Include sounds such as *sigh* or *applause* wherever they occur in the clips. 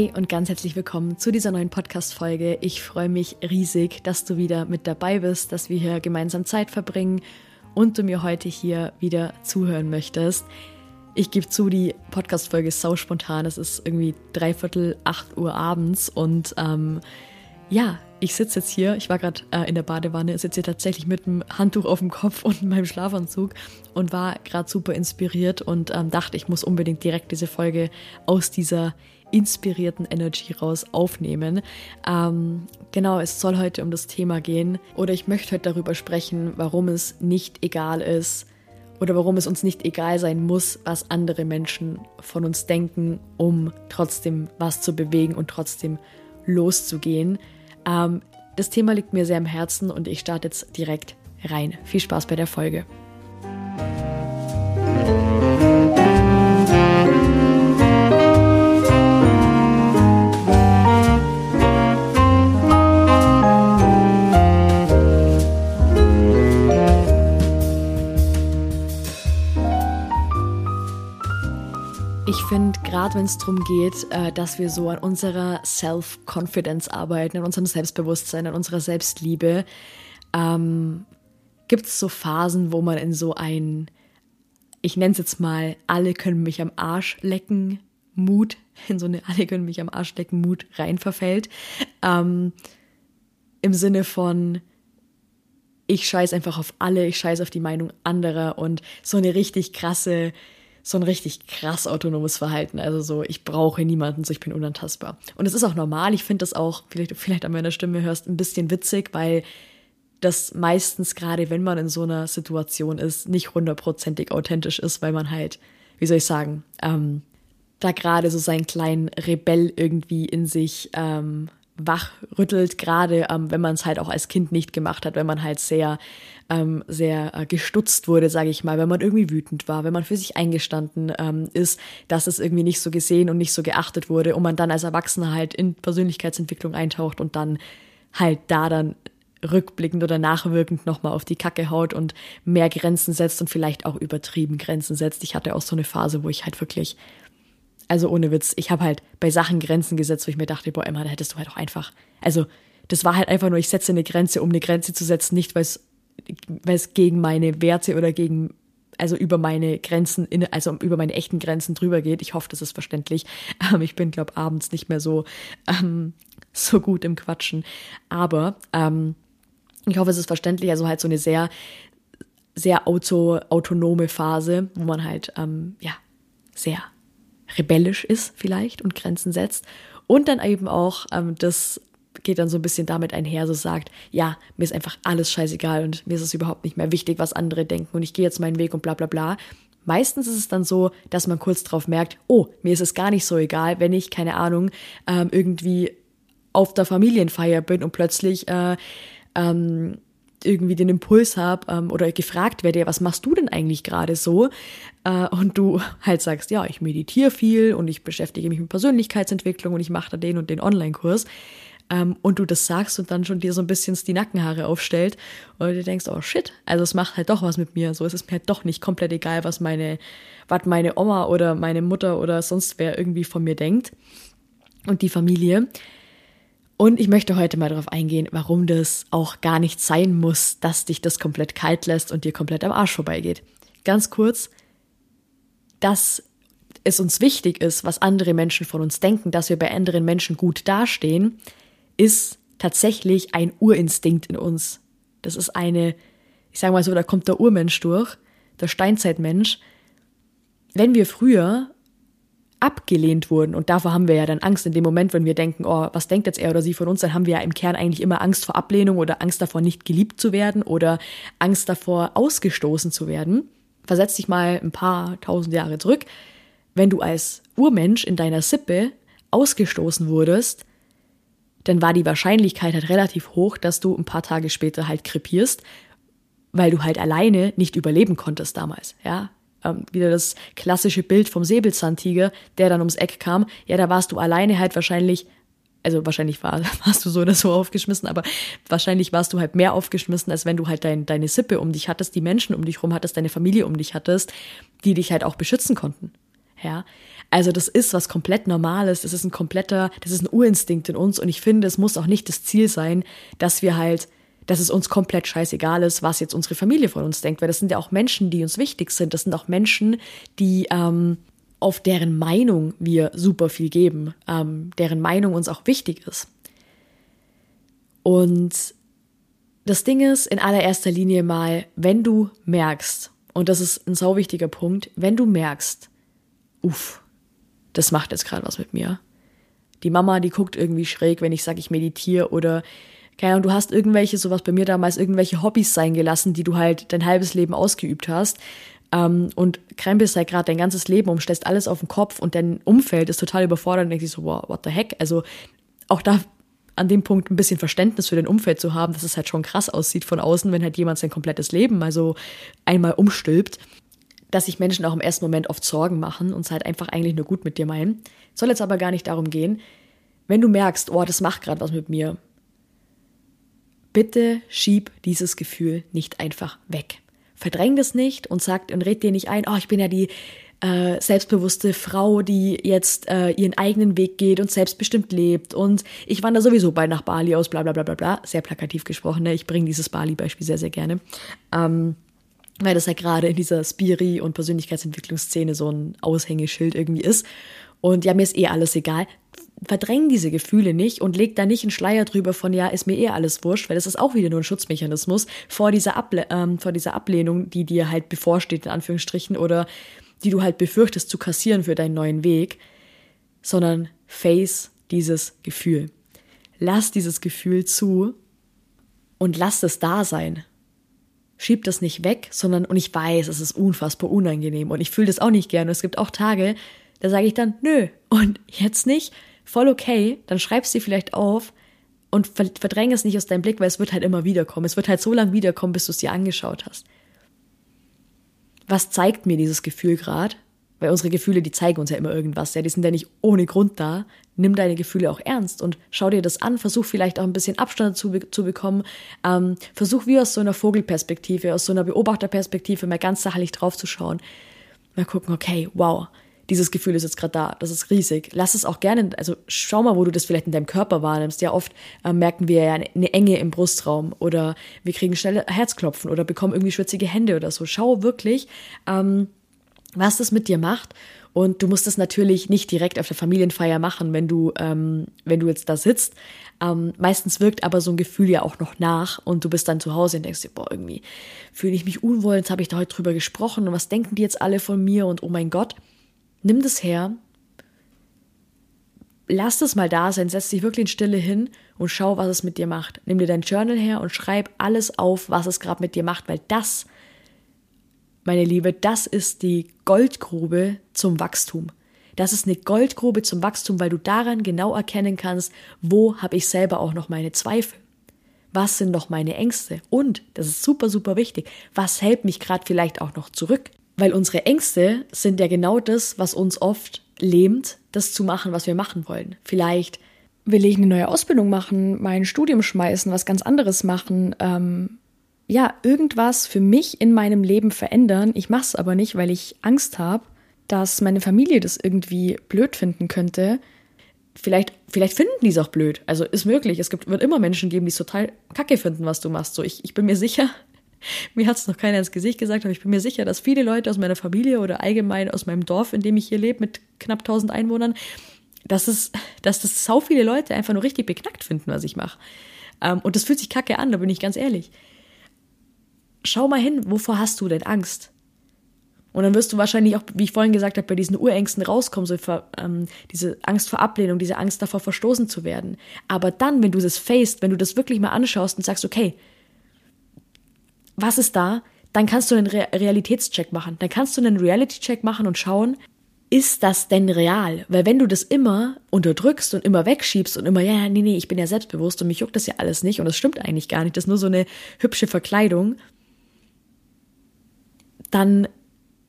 Hey und ganz herzlich willkommen zu dieser neuen Podcast-Folge. Ich freue mich riesig, dass du wieder mit dabei bist, dass wir hier gemeinsam Zeit verbringen und du mir heute hier wieder zuhören möchtest. Ich gebe zu, die Podcast-Folge ist sau spontan. Es ist irgendwie dreiviertel acht Uhr abends und ähm, ja, ich sitze jetzt hier, ich war gerade äh, in der Badewanne, sitze hier tatsächlich mit einem Handtuch auf dem Kopf *laughs* und meinem Schlafanzug und war gerade super inspiriert und ähm, dachte, ich muss unbedingt direkt diese Folge aus dieser inspirierten Energy raus aufnehmen. Ähm, genau, es soll heute um das Thema gehen oder ich möchte heute darüber sprechen, warum es nicht egal ist oder warum es uns nicht egal sein muss, was andere Menschen von uns denken, um trotzdem was zu bewegen und trotzdem loszugehen. Ähm, das Thema liegt mir sehr am Herzen und ich starte jetzt direkt rein. Viel Spaß bei der Folge. Ich finde, gerade wenn es darum geht, äh, dass wir so an unserer Self-Confidence arbeiten, an unserem Selbstbewusstsein, an unserer Selbstliebe, ähm, gibt es so Phasen, wo man in so ein, ich nenne es jetzt mal, alle können mich am Arsch lecken, Mut, *laughs* in so eine alle können mich am Arsch lecken, Mut rein verfällt. Ähm, Im Sinne von, ich scheiß einfach auf alle, ich scheiß auf die Meinung anderer und so eine richtig krasse so ein richtig krass autonomes Verhalten. Also so, ich brauche niemanden, so ich bin unantastbar. Und es ist auch normal. Ich finde das auch, vielleicht, vielleicht an meiner Stimme hörst, ein bisschen witzig, weil das meistens gerade, wenn man in so einer Situation ist, nicht hundertprozentig authentisch ist, weil man halt, wie soll ich sagen, ähm, da gerade so seinen kleinen Rebell irgendwie in sich ähm, wachrüttelt, gerade ähm, wenn man es halt auch als Kind nicht gemacht hat, wenn man halt sehr, ähm, sehr äh, gestutzt wurde, sage ich mal, wenn man irgendwie wütend war, wenn man für sich eingestanden ähm, ist, dass es irgendwie nicht so gesehen und nicht so geachtet wurde und man dann als Erwachsener halt in Persönlichkeitsentwicklung eintaucht und dann halt da dann rückblickend oder nachwirkend nochmal auf die Kacke haut und mehr Grenzen setzt und vielleicht auch übertrieben Grenzen setzt. Ich hatte auch so eine Phase, wo ich halt wirklich also ohne Witz, ich habe halt bei Sachen Grenzen gesetzt, wo ich mir dachte, boah, Emma, da hättest du halt auch einfach. Also, das war halt einfach nur, ich setze eine Grenze, um eine Grenze zu setzen, nicht weil es, gegen meine Werte oder gegen, also über meine Grenzen, in, also über meine echten Grenzen drüber geht. Ich hoffe, das ist verständlich. *laughs* Ähm, ich bin, glaube abends nicht mehr so, ähm, so gut im Quatschen. Aber ähm, ich hoffe, es ist verständlich. Also halt so eine sehr, sehr auto, autonome Phase, wo man halt, ähm, ja, sehr rebellisch ist vielleicht und Grenzen setzt. Und dann eben auch, ähm, das geht dann so ein bisschen damit einher, so sagt, ja, mir ist einfach alles scheißegal und mir ist es überhaupt nicht mehr wichtig, was andere denken und ich gehe jetzt meinen Weg und bla bla bla. Meistens ist es dann so, dass man kurz drauf merkt, oh, mir ist es gar nicht so egal, wenn ich, keine Ahnung, ähm, irgendwie auf der Familienfeier bin und plötzlich äh, ähm, irgendwie den Impuls habe ähm, oder gefragt werde, ja, was machst du denn eigentlich gerade so? Äh, und du halt sagst, ja, ich meditiere viel und ich beschäftige mich mit Persönlichkeitsentwicklung und ich mache da den und den Online-Kurs. Ähm, und du das sagst und dann schon dir so ein bisschen die Nackenhaare aufstellt und du denkst, oh shit, also es macht halt doch was mit mir. So ist es mir halt doch nicht komplett egal, was meine, was meine Oma oder meine Mutter oder sonst wer irgendwie von mir denkt. Und die Familie. Und ich möchte heute mal darauf eingehen, warum das auch gar nicht sein muss, dass dich das komplett kalt lässt und dir komplett am Arsch vorbeigeht. Ganz kurz, dass es uns wichtig ist, was andere Menschen von uns denken, dass wir bei anderen Menschen gut dastehen, ist tatsächlich ein Urinstinkt in uns. Das ist eine, ich sage mal so, da kommt der Urmensch durch, der Steinzeitmensch. Wenn wir früher abgelehnt wurden. Und davor haben wir ja dann Angst in dem Moment, wenn wir denken, oh, was denkt jetzt er oder sie von uns, dann haben wir ja im Kern eigentlich immer Angst vor Ablehnung oder Angst davor, nicht geliebt zu werden oder Angst davor, ausgestoßen zu werden. Versetz dich mal ein paar tausend Jahre zurück. Wenn du als Urmensch in deiner Sippe ausgestoßen wurdest, dann war die Wahrscheinlichkeit halt relativ hoch, dass du ein paar Tage später halt krepierst, weil du halt alleine nicht überleben konntest damals, ja ähm, wieder das klassische Bild vom Säbelzahntiger, der dann ums Eck kam. Ja, da warst du alleine halt wahrscheinlich, also wahrscheinlich war, *laughs* warst du so oder so aufgeschmissen, aber wahrscheinlich warst du halt mehr aufgeschmissen, als wenn du halt dein, deine Sippe um dich hattest, die Menschen um dich rum hattest, deine Familie um dich hattest, die dich halt auch beschützen konnten. Ja, also das ist was komplett Normales, das ist ein kompletter, das ist ein Urinstinkt in uns und ich finde, es muss auch nicht das Ziel sein, dass wir halt, dass es uns komplett scheißegal ist, was jetzt unsere Familie von uns denkt, weil das sind ja auch Menschen, die uns wichtig sind, das sind auch Menschen, die ähm, auf deren Meinung wir super viel geben, ähm, deren Meinung uns auch wichtig ist. Und das Ding ist in allererster Linie mal, wenn du merkst, und das ist ein sau wichtiger Punkt, wenn du merkst, uff, das macht jetzt gerade was mit mir. Die Mama, die guckt irgendwie schräg, wenn ich sage, ich meditiere oder keine Ahnung, du hast irgendwelche, sowas bei mir damals, irgendwelche Hobbys sein gelassen, die du halt dein halbes Leben ausgeübt hast ähm, und krempelst halt gerade dein ganzes Leben um, stellst alles auf den Kopf und dein Umfeld ist total überfordert und denkst dich so, wow, what the heck? Also auch da an dem Punkt ein bisschen Verständnis für dein Umfeld zu haben, dass es halt schon krass aussieht von außen, wenn halt jemand sein komplettes Leben mal so einmal umstülpt dass sich Menschen auch im ersten Moment oft Sorgen machen und es halt einfach eigentlich nur gut mit dir meinen. Soll jetzt aber gar nicht darum gehen. Wenn du merkst, oh, das macht gerade was mit mir, bitte schieb dieses Gefühl nicht einfach weg. Verdräng das nicht und sag und red dir nicht ein, oh, ich bin ja die äh, selbstbewusste Frau, die jetzt äh, ihren eigenen Weg geht und selbstbestimmt lebt und ich wandere sowieso bald nach Bali aus, bla bla bla bla bla. Sehr plakativ gesprochen, ne? ich bringe dieses Bali-Beispiel sehr, sehr gerne. Ähm, weil das ja gerade in dieser Spiri- und Persönlichkeitsentwicklungsszene so ein Aushängeschild irgendwie ist. Und ja, mir ist eh alles egal. Verdräng diese Gefühle nicht und leg da nicht einen Schleier drüber von, ja, ist mir eh alles wurscht, weil das ist auch wieder nur ein Schutzmechanismus vor dieser, Able ähm, vor dieser Ablehnung, die dir halt bevorsteht, in Anführungsstrichen, oder die du halt befürchtest zu kassieren für deinen neuen Weg, sondern face dieses Gefühl. Lass dieses Gefühl zu und lass es da sein schieb das nicht weg, sondern, und ich weiß, es ist unfassbar unangenehm und ich fühle das auch nicht gerne. Und es gibt auch Tage, da sage ich dann, nö, und jetzt nicht, voll okay, dann schreibst du vielleicht auf und verdräng es nicht aus deinem Blick, weil es wird halt immer wiederkommen. Es wird halt so lange wiederkommen, bis du es dir angeschaut hast. Was zeigt mir dieses Gefühl gerade? Weil unsere Gefühle, die zeigen uns ja immer irgendwas, ja, die sind ja nicht ohne Grund da. Nimm deine Gefühle auch ernst und schau dir das an, versuch vielleicht auch ein bisschen Abstand zu, zu bekommen. Ähm, versuch wie aus so einer Vogelperspektive, aus so einer Beobachterperspektive mal ganz sachlich drauf zu schauen. Mal gucken, okay, wow, dieses Gefühl ist jetzt gerade da, das ist riesig. Lass es auch gerne, also schau mal, wo du das vielleicht in deinem Körper wahrnimmst. Ja, oft äh, merken wir ja eine Enge im Brustraum oder wir kriegen schnell Herzklopfen oder bekommen irgendwie schwitzige Hände oder so. Schau wirklich, ähm, was das mit dir macht. Und du musst das natürlich nicht direkt auf der Familienfeier machen, wenn du, ähm, wenn du jetzt da sitzt. Ähm, meistens wirkt aber so ein Gefühl ja auch noch nach und du bist dann zu Hause und denkst dir, boah, irgendwie fühle ich mich unwohl, jetzt habe ich da heute drüber gesprochen und was denken die jetzt alle von mir und oh mein Gott. Nimm das her, lass das mal da sein, setz dich wirklich in Stille hin und schau, was es mit dir macht. Nimm dir dein Journal her und schreib alles auf, was es gerade mit dir macht, weil das meine Liebe, das ist die Goldgrube zum Wachstum. Das ist eine Goldgrube zum Wachstum, weil du daran genau erkennen kannst, wo habe ich selber auch noch meine Zweifel. Was sind noch meine Ängste? Und, das ist super, super wichtig, was hält mich gerade vielleicht auch noch zurück? Weil unsere Ängste sind ja genau das, was uns oft lähmt, das zu machen, was wir machen wollen. Vielleicht will ich eine neue Ausbildung machen, mein Studium schmeißen, was ganz anderes machen, ähm, ja, irgendwas für mich in meinem Leben verändern. Ich mache es aber nicht, weil ich Angst habe, dass meine Familie das irgendwie blöd finden könnte. Vielleicht, vielleicht finden die es auch blöd. Also ist möglich. Es gibt, wird immer Menschen geben, die es total kacke finden, was du machst. So, ich, ich bin mir sicher, *laughs* mir hat es noch keiner ins Gesicht gesagt, aber ich bin mir sicher, dass viele Leute aus meiner Familie oder allgemein aus meinem Dorf, in dem ich hier lebe, mit knapp 1000 Einwohnern, dass es, dass das sau viele Leute einfach nur richtig beknackt finden, was ich mache. Ähm, und das fühlt sich kacke an, da bin ich ganz ehrlich schau mal hin, wovor hast du denn Angst? Und dann wirst du wahrscheinlich auch, wie ich vorhin gesagt habe, bei diesen Urängsten rauskommen, so für, ähm, diese Angst vor Ablehnung, diese Angst davor, verstoßen zu werden. Aber dann, wenn du das faced, wenn du das wirklich mal anschaust und sagst, okay, was ist da? Dann kannst du einen Re Realitätscheck machen. Dann kannst du einen Reality-Check machen und schauen, ist das denn real? Weil wenn du das immer unterdrückst und immer wegschiebst und immer, ja, nee, nee, ich bin ja selbstbewusst und mich juckt das ja alles nicht und das stimmt eigentlich gar nicht, das ist nur so eine hübsche Verkleidung, dann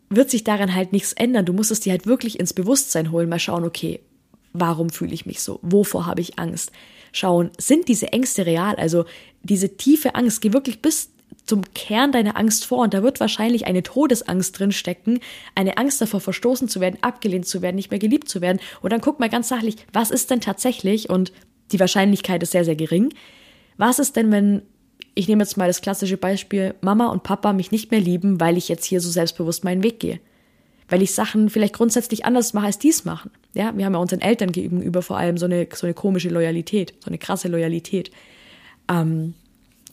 wird sich daran halt nichts ändern. Du musst es dir halt wirklich ins Bewusstsein holen, mal schauen, okay, warum fühle ich mich so? Wovor habe ich Angst? Schauen, sind diese Ängste real? Also diese tiefe Angst, geh wirklich bis zum Kern deiner Angst vor und da wird wahrscheinlich eine Todesangst drin stecken, eine Angst davor verstoßen zu werden, abgelehnt zu werden, nicht mehr geliebt zu werden. Und dann guck mal ganz sachlich, was ist denn tatsächlich und die Wahrscheinlichkeit ist sehr sehr gering. Was ist denn, wenn ich nehme jetzt mal das klassische Beispiel, Mama und Papa mich nicht mehr lieben, weil ich jetzt hier so selbstbewusst meinen Weg gehe? Weil ich Sachen vielleicht grundsätzlich anders mache, als dies machen. Ja, wir haben ja unseren Eltern gegenüber vor allem so eine, so eine komische Loyalität, so eine krasse Loyalität. Ähm,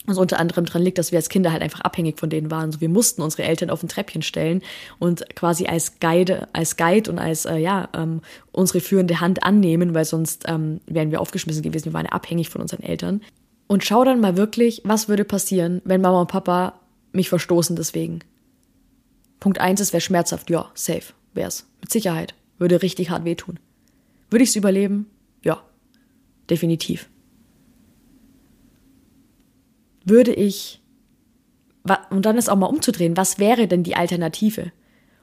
was unter anderem daran liegt, dass wir als Kinder halt einfach abhängig von denen waren. So, wir mussten unsere Eltern auf ein Treppchen stellen und quasi als Guide, als Guide und als äh, ja ähm, unsere führende Hand annehmen, weil sonst ähm, wären wir aufgeschmissen gewesen. Wir waren abhängig von unseren Eltern. Und schau dann mal wirklich, was würde passieren, wenn Mama und Papa mich verstoßen deswegen. Punkt eins, es wäre schmerzhaft. Ja, safe wär's. Mit Sicherheit. Würde richtig hart wehtun. Würde ich's überleben? Ja, definitiv würde ich, und dann ist auch mal umzudrehen, was wäre denn die Alternative?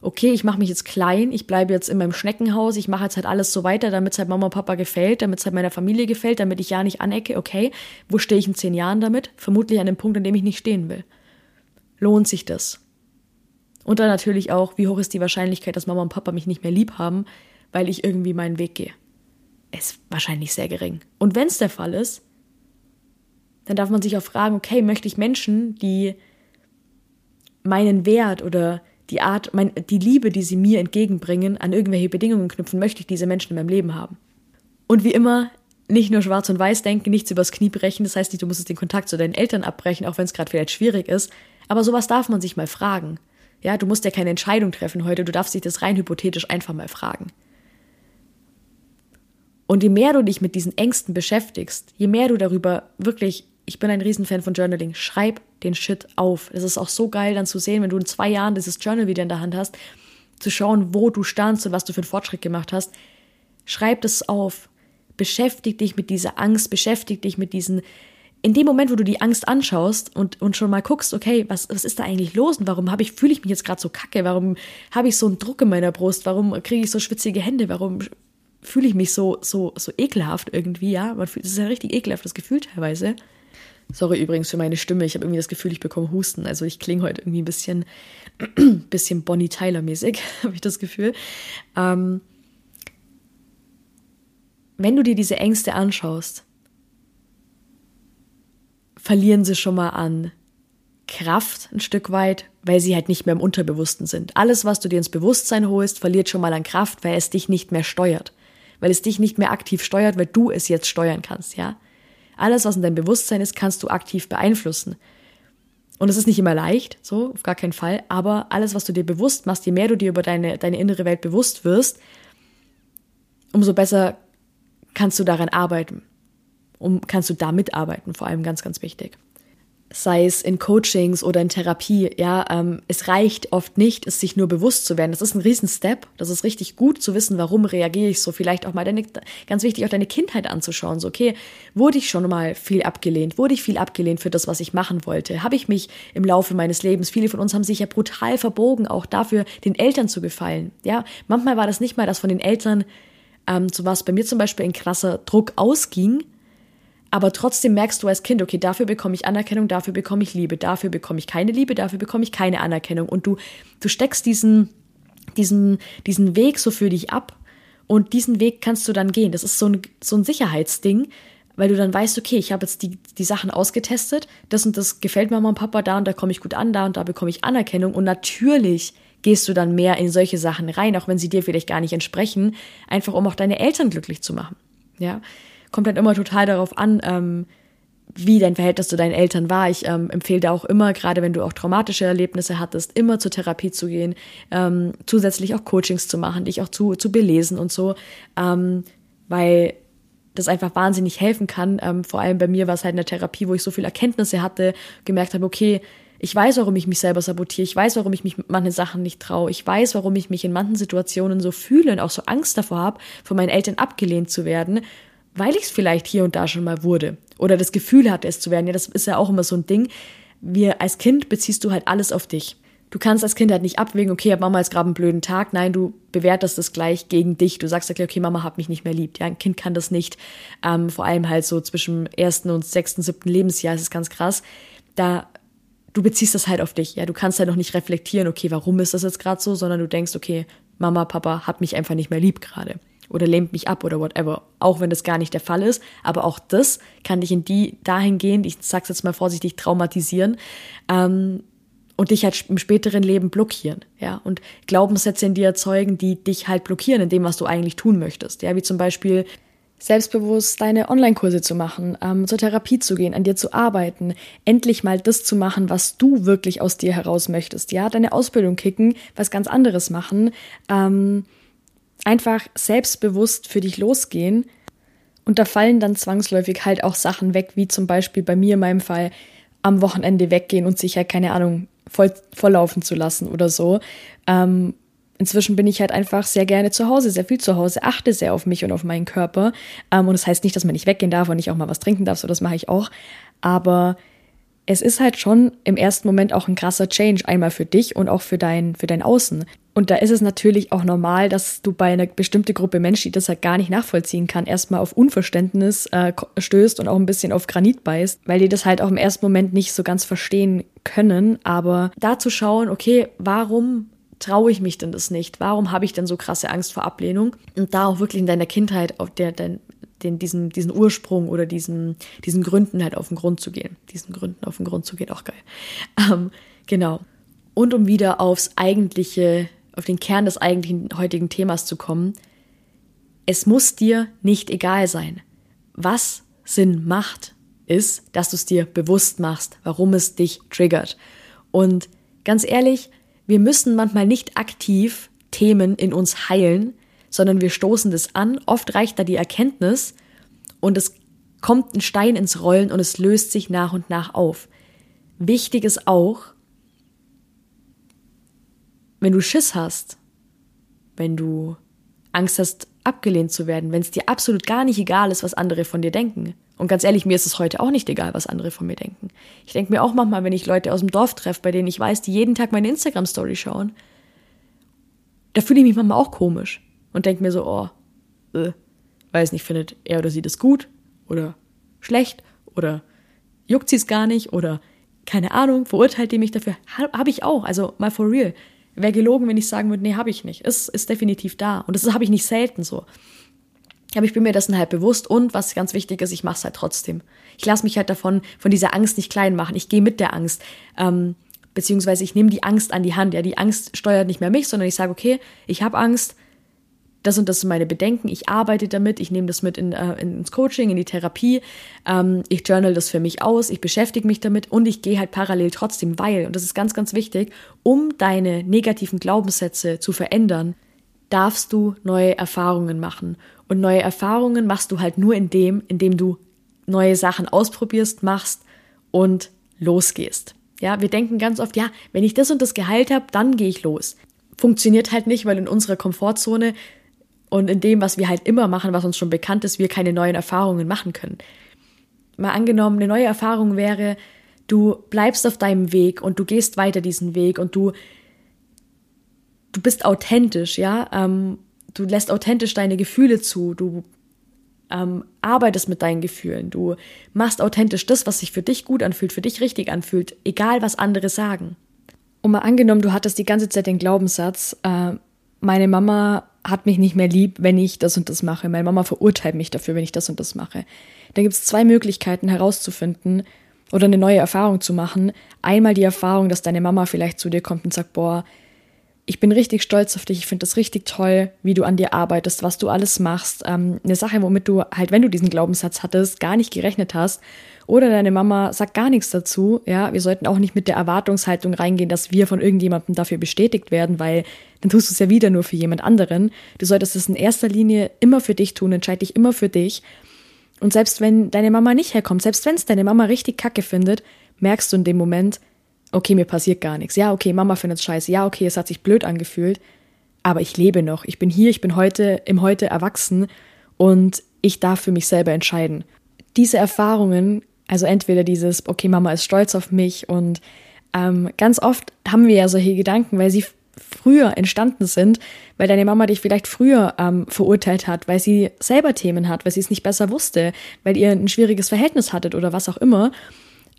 Okay, ich mache mich jetzt klein, ich bleibe jetzt in meinem Schneckenhaus, ich mache jetzt halt alles so weiter, damit es halt Mama und Papa gefällt, damit es halt meiner Familie gefällt, damit ich ja nicht anecke, okay, wo stehe ich in zehn Jahren damit? Vermutlich an dem Punkt, an dem ich nicht stehen will. Lohnt sich das? Und dann natürlich auch, wie hoch ist die Wahrscheinlichkeit, dass Mama und Papa mich nicht mehr lieb haben, weil ich irgendwie meinen Weg gehe? Ist wahrscheinlich sehr gering. Und wenn es der Fall ist, dann darf man sich auch fragen, okay, möchte ich Menschen, die meinen Wert oder die Art, mein, die Liebe, die sie mir entgegenbringen, an irgendwelche Bedingungen knüpfen, möchte ich diese Menschen in meinem Leben haben. Und wie immer, nicht nur schwarz und weiß denken, nichts übers Knie brechen, das heißt nicht, du musst den Kontakt zu deinen Eltern abbrechen, auch wenn es gerade vielleicht schwierig ist, aber sowas darf man sich mal fragen. Ja, du musst ja keine Entscheidung treffen heute, du darfst dich das rein hypothetisch einfach mal fragen. Und je mehr du dich mit diesen Ängsten beschäftigst, je mehr du darüber wirklich ich bin ein Riesenfan von Journaling. Schreib den Shit auf. Es ist auch so geil, dann zu sehen, wenn du in zwei Jahren dieses Journal wieder in der Hand hast, zu schauen, wo du standst und was du für einen Fortschritt gemacht hast. Schreib das auf. Beschäftig dich mit dieser Angst, beschäftig dich mit diesen. In dem Moment, wo du die Angst anschaust und, und schon mal guckst, okay, was, was ist da eigentlich los und warum ich, fühle ich mich jetzt gerade so kacke? Warum habe ich so einen Druck in meiner Brust? Warum kriege ich so schwitzige Hände? Warum fühle ich mich so, so, so ekelhaft irgendwie? Ja, man das ist ein richtig ekelhaftes Gefühl teilweise. Sorry übrigens für meine Stimme. Ich habe irgendwie das Gefühl, ich bekomme Husten. Also ich klinge heute irgendwie ein bisschen, *clears throat* bisschen Bonnie Tyler mäßig, *laughs* habe ich das Gefühl. Ähm, wenn du dir diese Ängste anschaust, verlieren sie schon mal an Kraft ein Stück weit, weil sie halt nicht mehr im Unterbewussten sind. Alles, was du dir ins Bewusstsein holst, verliert schon mal an Kraft, weil es dich nicht mehr steuert. Weil es dich nicht mehr aktiv steuert, weil du es jetzt steuern kannst, ja? Alles, was in deinem Bewusstsein ist, kannst du aktiv beeinflussen. Und es ist nicht immer leicht, so, auf gar keinen Fall, aber alles, was du dir bewusst machst, je mehr du dir über deine, deine innere Welt bewusst wirst, umso besser kannst du daran arbeiten. Um, kannst du da mitarbeiten, vor allem ganz, ganz wichtig sei es in Coachings oder in Therapie, ja, ähm, es reicht oft nicht, es sich nur bewusst zu werden. Das ist ein Riesenstep. Das ist richtig gut zu wissen, warum reagiere ich so. Vielleicht auch mal deine, ganz wichtig, auch deine Kindheit anzuschauen. So, okay, wurde ich schon mal viel abgelehnt? Wurde ich viel abgelehnt für das, was ich machen wollte? Habe ich mich im Laufe meines Lebens, viele von uns haben sich ja brutal verbogen, auch dafür, den Eltern zu gefallen. Ja, manchmal war das nicht mal, dass von den Eltern, ähm, so was bei mir zum Beispiel ein krasser Druck ausging, aber trotzdem merkst du als Kind, okay, dafür bekomme ich Anerkennung, dafür bekomme ich Liebe, dafür bekomme ich keine Liebe, dafür bekomme ich keine Anerkennung. Und du, du steckst diesen, diesen, diesen Weg so für dich ab und diesen Weg kannst du dann gehen. Das ist so ein, so ein Sicherheitsding, weil du dann weißt, okay, ich habe jetzt die, die Sachen ausgetestet, das und das gefällt Mama und Papa da und da komme ich gut an, da und da bekomme ich Anerkennung und natürlich gehst du dann mehr in solche Sachen rein, auch wenn sie dir vielleicht gar nicht entsprechen, einfach um auch deine Eltern glücklich zu machen. Ja, kommt dann immer total darauf an, ähm, wie dein Verhältnis zu deinen Eltern war. Ich ähm, empfehle da auch immer, gerade wenn du auch traumatische Erlebnisse hattest, immer zur Therapie zu gehen, ähm, zusätzlich auch Coachings zu machen, dich auch zu, zu belesen und so, ähm, weil das einfach wahnsinnig helfen kann. Ähm, vor allem bei mir war es halt eine Therapie, wo ich so viele Erkenntnisse hatte, gemerkt habe, okay, ich weiß, warum ich mich selber sabotiere. Ich weiß, warum ich mich mit manchen Sachen nicht traue. Ich weiß, warum ich mich in manchen Situationen so fühle und auch so Angst davor habe, von meinen Eltern abgelehnt zu werden weil ich es vielleicht hier und da schon mal wurde oder das Gefühl hatte, es zu werden. Ja, das ist ja auch immer so ein Ding. Wir als Kind beziehst du halt alles auf dich. Du kannst als Kind halt nicht abwägen, okay, hab Mama jetzt gerade einen blöden Tag. Nein, du bewertest das gleich gegen dich. Du sagst okay, Mama hat mich nicht mehr liebt. Ja, ein Kind kann das nicht. Ähm, vor allem halt so zwischen ersten und sechsten, siebten Lebensjahr ist es ganz krass. Da du beziehst das halt auf dich. Ja, du kannst halt noch nicht reflektieren, okay, warum ist das jetzt gerade so, sondern du denkst, okay, Mama, Papa hat mich einfach nicht mehr lieb gerade oder lehnt mich ab oder whatever. Auch wenn das gar nicht der Fall ist. Aber auch das kann dich in die dahingehend, ich sag's jetzt mal vorsichtig, traumatisieren. Ähm, und dich halt im späteren Leben blockieren, ja, und Glaubenssätze in dir erzeugen, die dich halt blockieren in dem, was du eigentlich tun möchtest, ja, wie zum Beispiel selbstbewusst deine Online-Kurse zu machen, ähm, zur Therapie zu gehen, an dir zu arbeiten, endlich mal das zu machen, was du wirklich aus dir heraus möchtest, ja, deine Ausbildung kicken, was ganz anderes machen, ähm, einfach selbstbewusst für dich losgehen und da fallen dann zwangsläufig halt auch Sachen weg, wie zum Beispiel bei mir in meinem Fall am Wochenende weggehen und sich halt keine Ahnung voll, volllaufen zu lassen oder so, ähm, inzwischen bin ich halt einfach sehr gerne zu Hause, sehr viel zu Hause, achte sehr auf mich und auf meinen Körper. Ähm, und das heißt nicht, dass man nicht weggehen darf und nicht auch mal was trinken darf, so das mache ich auch. Aber es ist halt schon im ersten Moment auch ein krasser Change, einmal für dich und auch für dein, für dein Außen. Und da ist es natürlich auch normal, dass du bei einer bestimmten Gruppe Menschen, die das halt gar nicht nachvollziehen kann, erstmal auf Unverständnis äh, stößt und auch ein bisschen auf Granit beißt, weil die das halt auch im ersten Moment nicht so ganz verstehen können. Aber da zu schauen, okay, warum traue ich mich denn das nicht? Warum habe ich denn so krasse Angst vor Ablehnung? Und da auch wirklich in deiner Kindheit auf der, den, den, diesen, diesen Ursprung oder diesen, diesen Gründen halt auf den Grund zu gehen. Diesen Gründen auf den Grund zu gehen, auch geil. Ähm, genau. Und um wieder aufs eigentliche, auf den Kern des eigentlichen heutigen Themas zu kommen, es muss dir nicht egal sein. Was Sinn macht, ist, dass du es dir bewusst machst, warum es dich triggert. Und ganz ehrlich, wir müssen manchmal nicht aktiv Themen in uns heilen, sondern wir stoßen das an. Oft reicht da die Erkenntnis und es kommt ein Stein ins Rollen und es löst sich nach und nach auf. Wichtig ist auch, wenn du Schiss hast, wenn du Angst hast, abgelehnt zu werden, wenn es dir absolut gar nicht egal ist, was andere von dir denken. Und ganz ehrlich, mir ist es heute auch nicht egal, was andere von mir denken. Ich denke mir auch manchmal, wenn ich Leute aus dem Dorf treffe, bei denen ich weiß, die jeden Tag meine Instagram-Story schauen, da fühle ich mich manchmal auch komisch und denke mir so, oh, äh, weiß nicht, findet er oder sie das gut oder schlecht oder juckt sie es gar nicht oder keine Ahnung, verurteilt die mich dafür. Habe ich auch, also mal for real. Wäre gelogen, wenn ich sagen würde, nee, habe ich nicht. Es ist definitiv da. Und das habe ich nicht selten so. Aber ich bin mir dessen halt bewusst und was ganz wichtig ist, ich mache es halt trotzdem. Ich lasse mich halt davon, von dieser Angst nicht klein machen. Ich gehe mit der Angst. Ähm, beziehungsweise ich nehme die Angst an die Hand. Ja, die Angst steuert nicht mehr mich, sondern ich sage, okay, ich habe Angst, das und das sind meine Bedenken, ich arbeite damit, ich nehme das mit in, äh, ins Coaching, in die Therapie, ähm, ich journal das für mich aus, ich beschäftige mich damit und ich gehe halt parallel trotzdem, weil, und das ist ganz, ganz wichtig, um deine negativen Glaubenssätze zu verändern, darfst du neue Erfahrungen machen. Und neue Erfahrungen machst du halt nur in dem, indem du neue Sachen ausprobierst, machst und losgehst. Ja, wir denken ganz oft, ja, wenn ich das und das geheilt habe, dann gehe ich los. Funktioniert halt nicht, weil in unserer Komfortzone und in dem, was wir halt immer machen, was uns schon bekannt ist, wir keine neuen Erfahrungen machen können. Mal angenommen, eine neue Erfahrung wäre, du bleibst auf deinem Weg und du gehst weiter diesen Weg und du du bist authentisch, ja, ähm, du lässt authentisch deine Gefühle zu, du ähm, arbeitest mit deinen Gefühlen, du machst authentisch das, was sich für dich gut anfühlt, für dich richtig anfühlt, egal was andere sagen. Und mal angenommen, du hattest die ganze Zeit den Glaubenssatz, äh, meine Mama hat mich nicht mehr lieb, wenn ich das und das mache. Meine Mama verurteilt mich dafür, wenn ich das und das mache. Da gibt es zwei Möglichkeiten herauszufinden oder eine neue Erfahrung zu machen. Einmal die Erfahrung, dass deine Mama vielleicht zu dir kommt und sagt, boah, ich bin richtig stolz auf dich, ich finde das richtig toll, wie du an dir arbeitest, was du alles machst. Ähm, eine Sache, womit du halt, wenn du diesen Glaubenssatz hattest, gar nicht gerechnet hast. Oder deine Mama sagt gar nichts dazu. Ja, wir sollten auch nicht mit der Erwartungshaltung reingehen, dass wir von irgendjemandem dafür bestätigt werden, weil dann tust du es ja wieder nur für jemand anderen. Du solltest es in erster Linie immer für dich tun, entscheide dich immer für dich. Und selbst wenn deine Mama nicht herkommt, selbst wenn es deine Mama richtig kacke findet, merkst du in dem Moment, okay, mir passiert gar nichts. Ja, okay, Mama findet es scheiße. Ja, okay, es hat sich blöd angefühlt. Aber ich lebe noch. Ich bin hier, ich bin heute im Heute erwachsen und ich darf für mich selber entscheiden. Diese Erfahrungen, also entweder dieses, okay, Mama ist stolz auf mich und ähm, ganz oft haben wir ja solche Gedanken, weil sie früher entstanden sind, weil deine Mama dich vielleicht früher ähm, verurteilt hat, weil sie selber Themen hat, weil sie es nicht besser wusste, weil ihr ein schwieriges Verhältnis hattet oder was auch immer.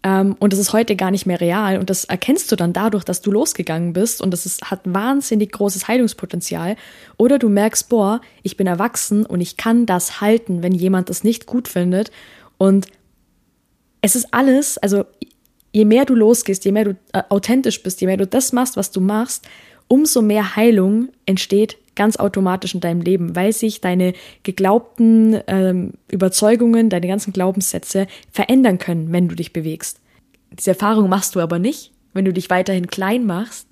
Ähm, und das ist heute gar nicht mehr real. Und das erkennst du dann dadurch, dass du losgegangen bist. Und das ist, hat wahnsinnig großes Heilungspotenzial. Oder du merkst, boah, ich bin erwachsen und ich kann das halten, wenn jemand das nicht gut findet. Und es ist alles, also je mehr du losgehst, je mehr du äh, authentisch bist, je mehr du das machst, was du machst, umso mehr Heilung entsteht ganz automatisch in deinem Leben, weil sich deine geglaubten ähm, Überzeugungen, deine ganzen Glaubenssätze verändern können, wenn du dich bewegst. Diese Erfahrung machst du aber nicht, wenn du dich weiterhin klein machst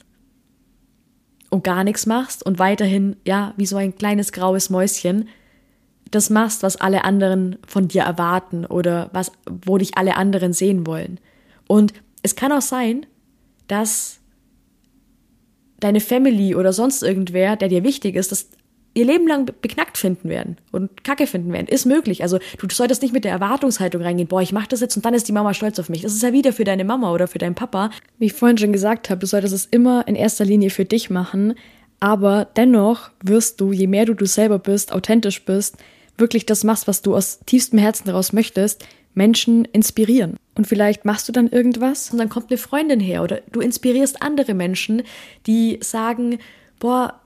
und gar nichts machst und weiterhin, ja, wie so ein kleines graues Mäuschen, das machst, was alle anderen von dir erwarten oder was, wo dich alle anderen sehen wollen. Und es kann auch sein, dass deine Family oder sonst irgendwer, der dir wichtig ist, das ihr Leben lang beknackt finden werden und Kacke finden werden. Ist möglich. Also du solltest nicht mit der Erwartungshaltung reingehen, boah, ich mach das jetzt und dann ist die Mama stolz auf mich. Das ist ja wieder für deine Mama oder für deinen Papa. Wie ich vorhin schon gesagt habe, du solltest es immer in erster Linie für dich machen, aber dennoch wirst du, je mehr du du selber bist, authentisch bist, wirklich das machst, was du aus tiefstem Herzen daraus möchtest, Menschen inspirieren. Und vielleicht machst du dann irgendwas und dann kommt eine Freundin her oder du inspirierst andere Menschen, die sagen, boah,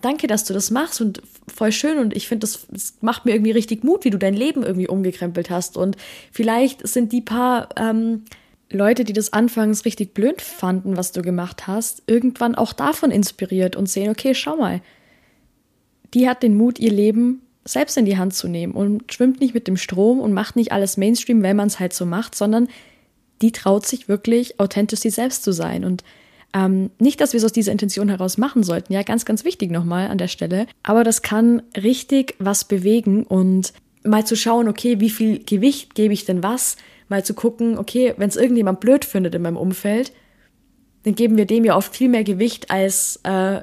danke, dass du das machst und voll schön und ich finde, das, das, macht mir irgendwie richtig Mut, wie du dein Leben irgendwie umgekrempelt hast und vielleicht sind die paar ähm, Leute, die das anfangs richtig blöd fanden, was du gemacht hast, irgendwann auch davon inspiriert und sehen, okay, schau mal, die hat den Mut, ihr Leben selbst in die Hand zu nehmen und schwimmt nicht mit dem Strom und macht nicht alles Mainstream, wenn man es halt so macht, sondern die traut sich wirklich authentisch sie selbst zu sein. Und ähm, nicht, dass wir es aus dieser Intention heraus machen sollten, ja, ganz, ganz wichtig nochmal an der Stelle. Aber das kann richtig was bewegen und mal zu schauen, okay, wie viel Gewicht gebe ich denn was? Mal zu gucken, okay, wenn es irgendjemand blöd findet in meinem Umfeld, dann geben wir dem ja oft viel mehr Gewicht als äh,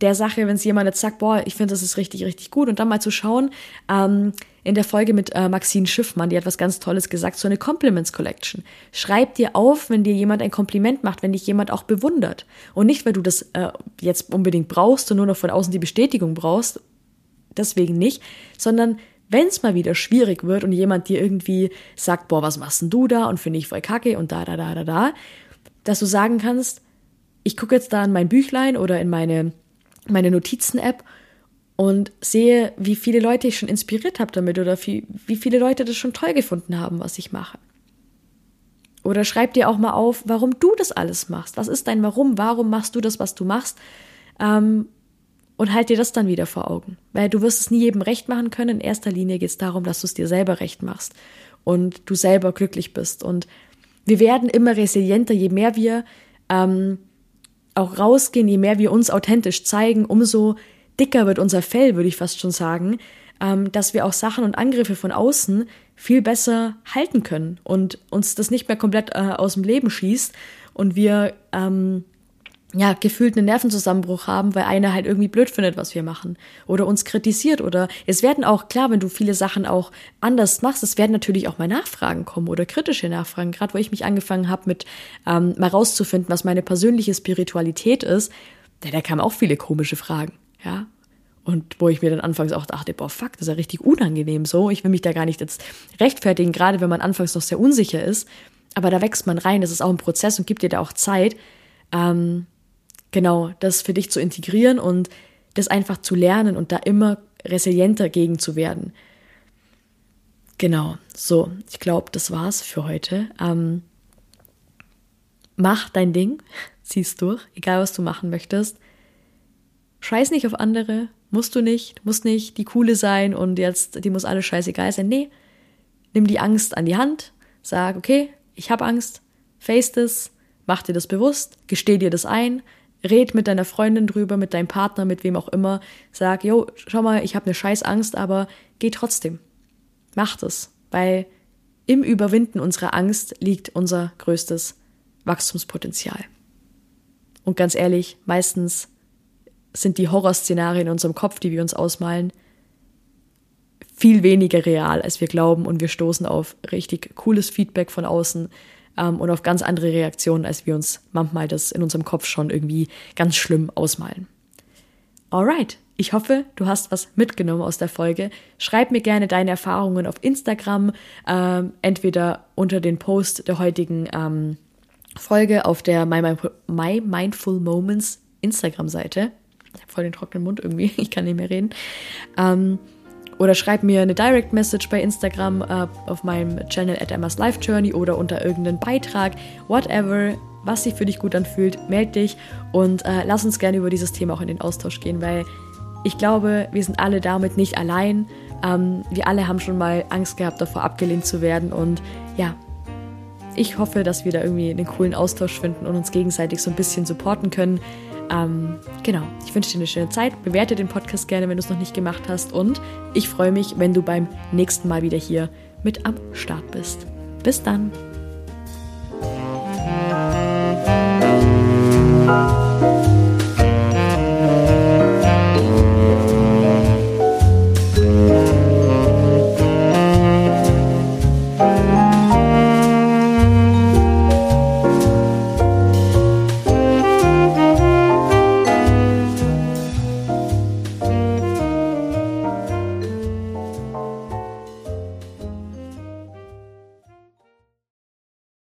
der Sache, wenn es jemand jetzt sagt, boah, ich finde, das ist richtig, richtig gut. Und dann mal zu schauen, ähm, in der Folge mit äh, Maxine Schiffmann, die hat was ganz Tolles gesagt, so eine Compliments Collection. Schreib dir auf, wenn dir jemand ein Kompliment macht, wenn dich jemand auch bewundert. Und nicht, weil du das äh, jetzt unbedingt brauchst und nur noch von außen die Bestätigung brauchst, deswegen nicht, sondern wenn es mal wieder schwierig wird und jemand dir irgendwie sagt, boah, was machst denn du da und finde ich voll kacke und da, da, da, da, da, dass du sagen kannst, ich gucke jetzt da in mein Büchlein oder in meine meine Notizen-App und sehe, wie viele Leute ich schon inspiriert habe damit oder wie, wie viele Leute das schon toll gefunden haben, was ich mache. Oder schreib dir auch mal auf, warum du das alles machst. Was ist dein Warum? Warum machst du das, was du machst? Ähm, und halt dir das dann wieder vor Augen. Weil du wirst es nie jedem recht machen können. In erster Linie geht es darum, dass du es dir selber recht machst und du selber glücklich bist. Und wir werden immer resilienter, je mehr wir ähm, auch rausgehen, je mehr wir uns authentisch zeigen, umso dicker wird unser Fell, würde ich fast schon sagen, ähm, dass wir auch Sachen und Angriffe von außen viel besser halten können und uns das nicht mehr komplett äh, aus dem Leben schießt und wir ähm, ja, gefühlt einen Nervenzusammenbruch haben, weil einer halt irgendwie blöd findet, was wir machen oder uns kritisiert oder es werden auch, klar, wenn du viele Sachen auch anders machst, es werden natürlich auch mal Nachfragen kommen oder kritische Nachfragen, gerade wo ich mich angefangen habe mit ähm, mal rauszufinden, was meine persönliche Spiritualität ist, da, da kamen auch viele komische Fragen, ja, und wo ich mir dann anfangs auch dachte, boah, fuck, das ist ja richtig unangenehm so. Ich will mich da gar nicht jetzt rechtfertigen, gerade wenn man anfangs noch sehr unsicher ist. Aber da wächst man rein, das ist auch ein Prozess und gibt dir da auch Zeit. Ähm, genau das für dich zu integrieren und das einfach zu lernen und da immer resilienter gegen zu werden. Genau, so, ich glaube, das war's für heute. Ähm, mach dein Ding, *laughs* zieh's durch, egal was du machen möchtest. Scheiß nicht auf andere, musst du nicht, musst nicht die Coole sein und jetzt, die muss alles scheißegal sein. Nee, nimm die Angst an die Hand, sag, okay, ich habe Angst, face das, mach dir das bewusst, gesteh dir das ein, red mit deiner Freundin drüber, mit deinem Partner, mit wem auch immer. Sag, yo, schau mal, ich habe eine scheiß Angst, aber geh trotzdem. Mach es, weil im Überwinden unserer Angst liegt unser größtes Wachstumspotenzial. Und ganz ehrlich, meistens sind die Horrorszenarien in unserem Kopf, die wir uns ausmalen, viel weniger real, als wir glauben und wir stoßen auf richtig cooles Feedback von außen, ähm, und auf ganz andere Reaktionen, als wir uns manchmal das in unserem Kopf schon irgendwie ganz schlimm ausmalen. Alright, ich hoffe, du hast was mitgenommen aus der Folge. Schreib mir gerne deine Erfahrungen auf Instagram, ähm, entweder unter den Post der heutigen ähm, Folge auf der My, My Mindful Moments Instagram-Seite. Ich habe voll den trockenen Mund irgendwie, *laughs* ich kann nicht mehr reden. Ähm, oder schreib mir eine Direct Message bei Instagram äh, auf meinem Channel at Emma's Life Journey oder unter irgendeinen Beitrag, whatever, was sich für dich gut anfühlt, meld dich und äh, lass uns gerne über dieses Thema auch in den Austausch gehen, weil ich glaube, wir sind alle damit nicht allein. Ähm, wir alle haben schon mal Angst gehabt, davor abgelehnt zu werden und ja, ich hoffe, dass wir da irgendwie einen coolen Austausch finden und uns gegenseitig so ein bisschen supporten können. Ähm, genau, ich wünsche dir eine schöne Zeit. Bewerte den Podcast gerne, wenn du es noch nicht gemacht hast. Und ich freue mich, wenn du beim nächsten Mal wieder hier mit am Start bist. Bis dann.